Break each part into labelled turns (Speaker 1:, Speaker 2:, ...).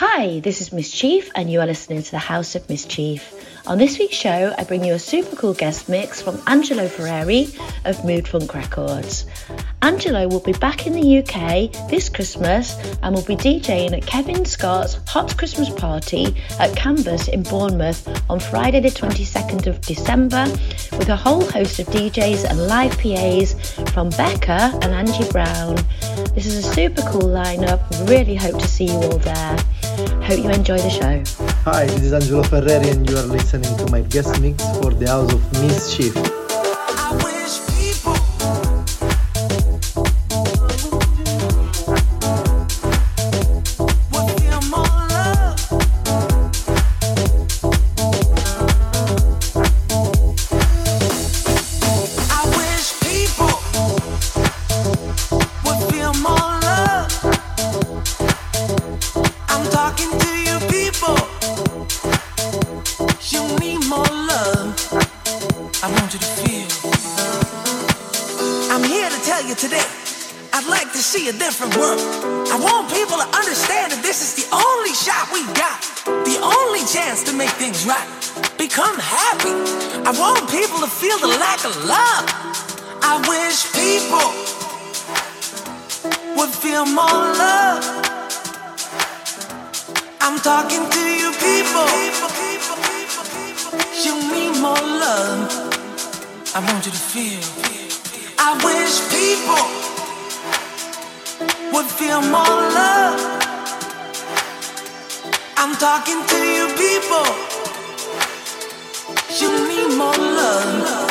Speaker 1: Hi, this is Miss Chief, and you are listening to the House of Miss Chief. On this week's show, I bring you a super cool guest mix from Angelo Ferreri of Mood Funk Records. Angelo will be back in the UK this Christmas and will be DJing at Kevin Scott's Hot Christmas Party at Canvas in Bournemouth on Friday, the 22nd of December, with a whole host of DJs and live PAs from Becca and Angie Brown. This is a super cool lineup. Really hope to see you all there. Hope you enjoy the show.
Speaker 2: Hi, this is Angelo Ferreri, and you are listening to my guest mix for the House of Miss
Speaker 3: Chief.
Speaker 4: want you to feel. I wish people would feel more love. I'm talking to you, people. You need more love.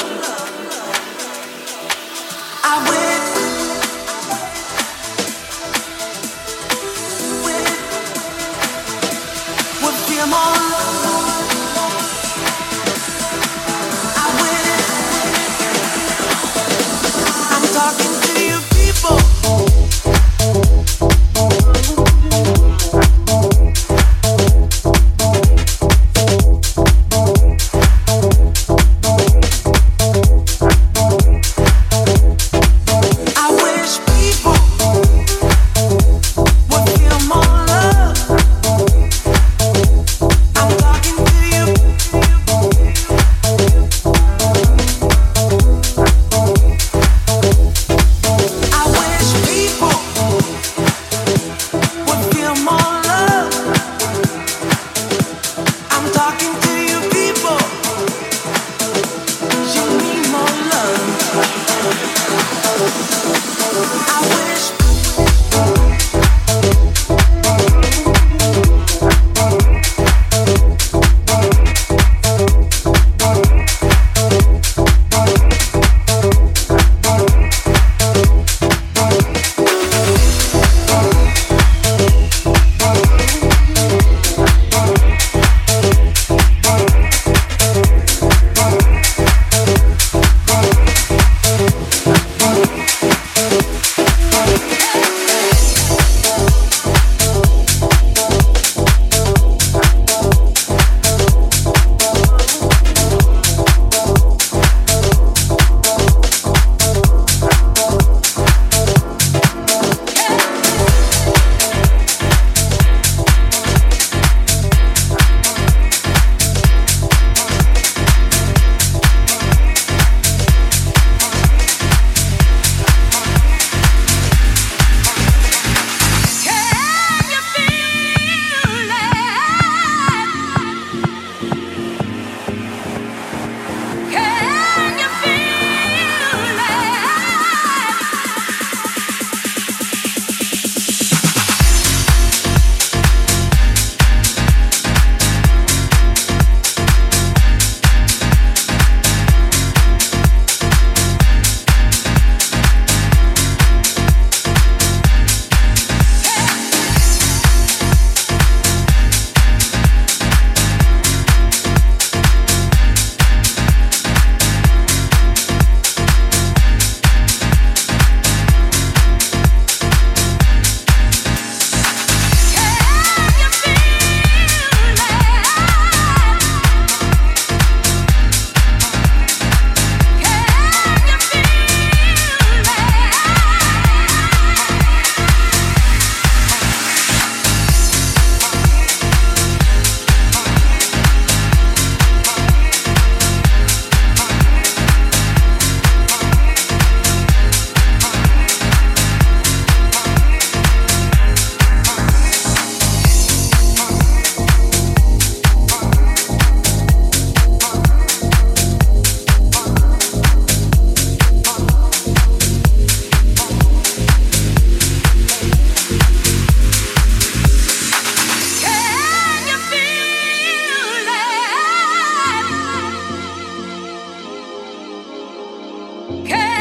Speaker 4: care.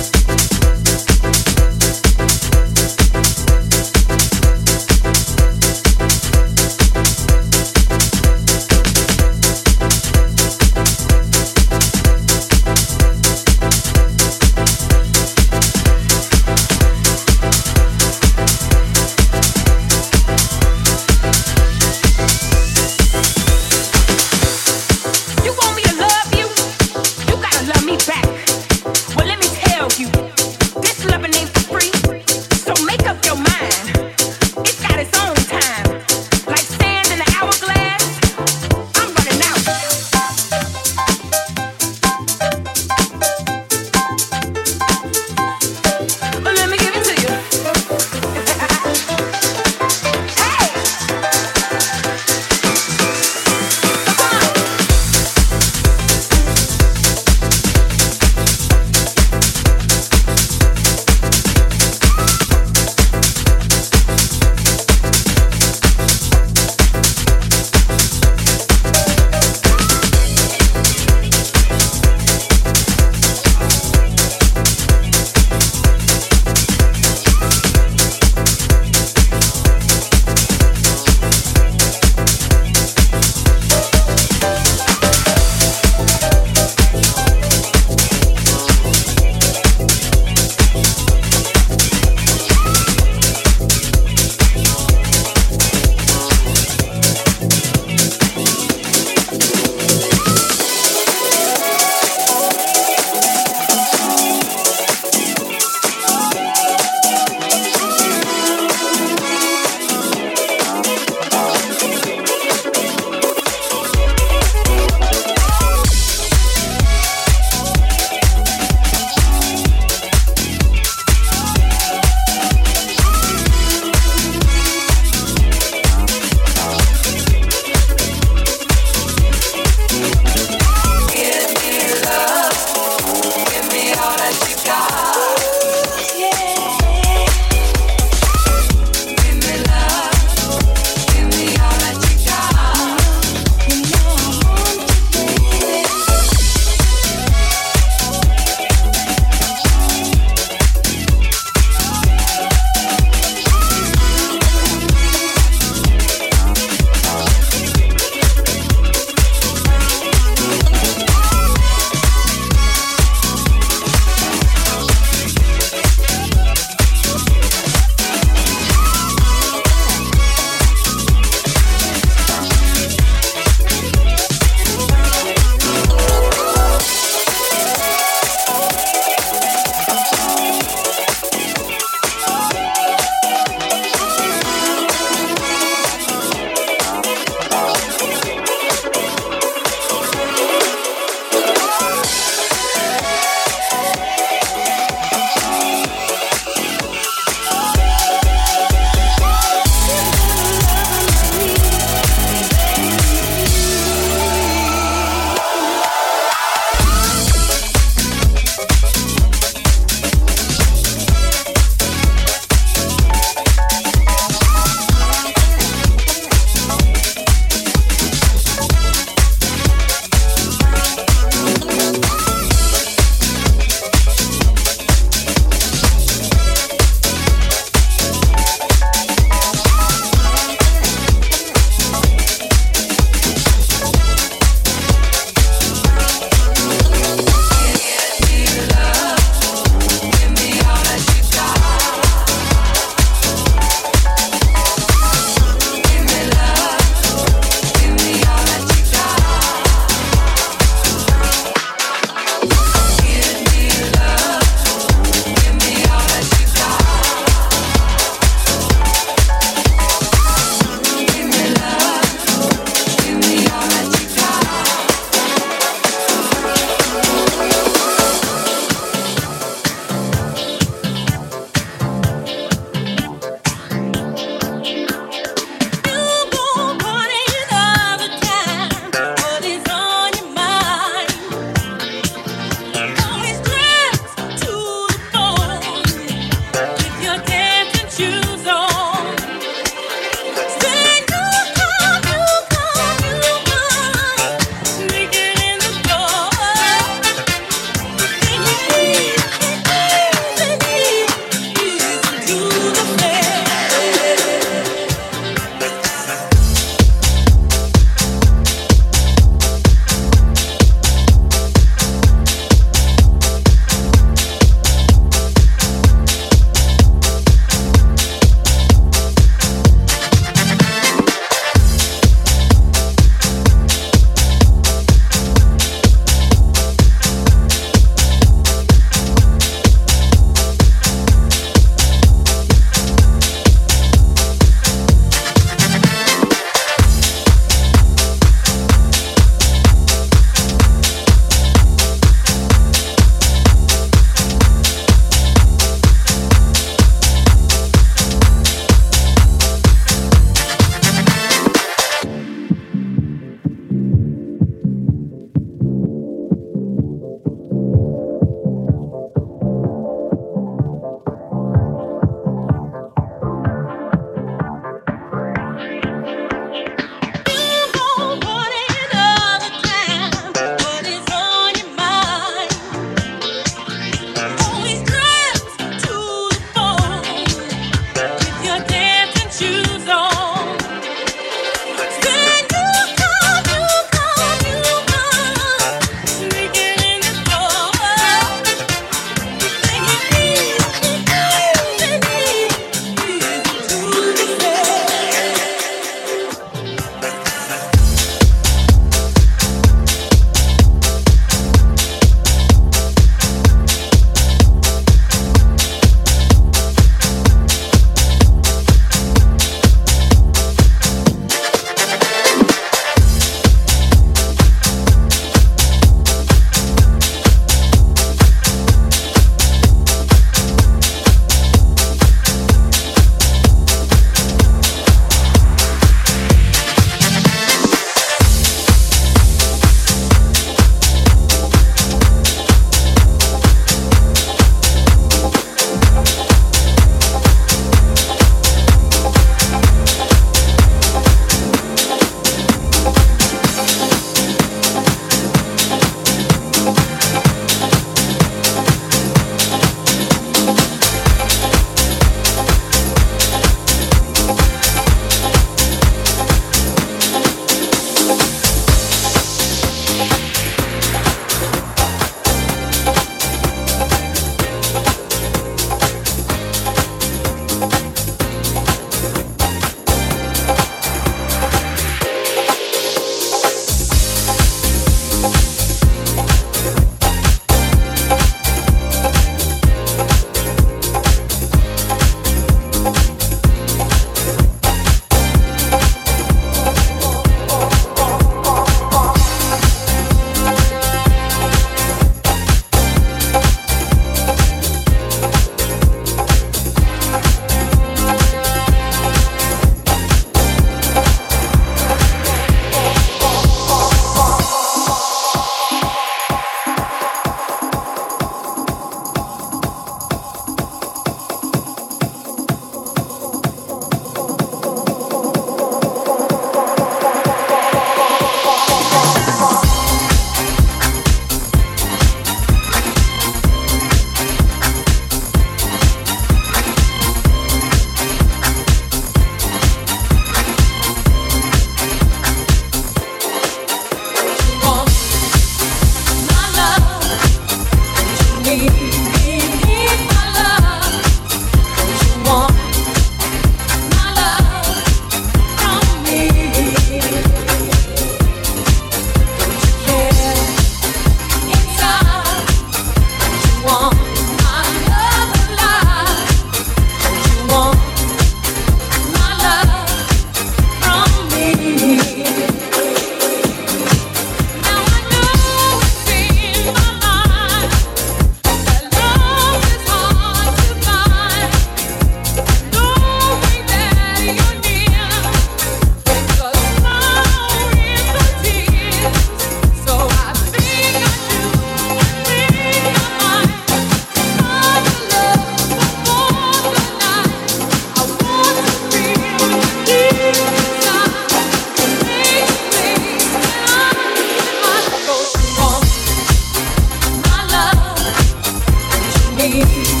Speaker 4: me.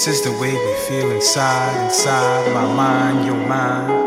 Speaker 4: This is the way we feel inside, inside my mind, your mind.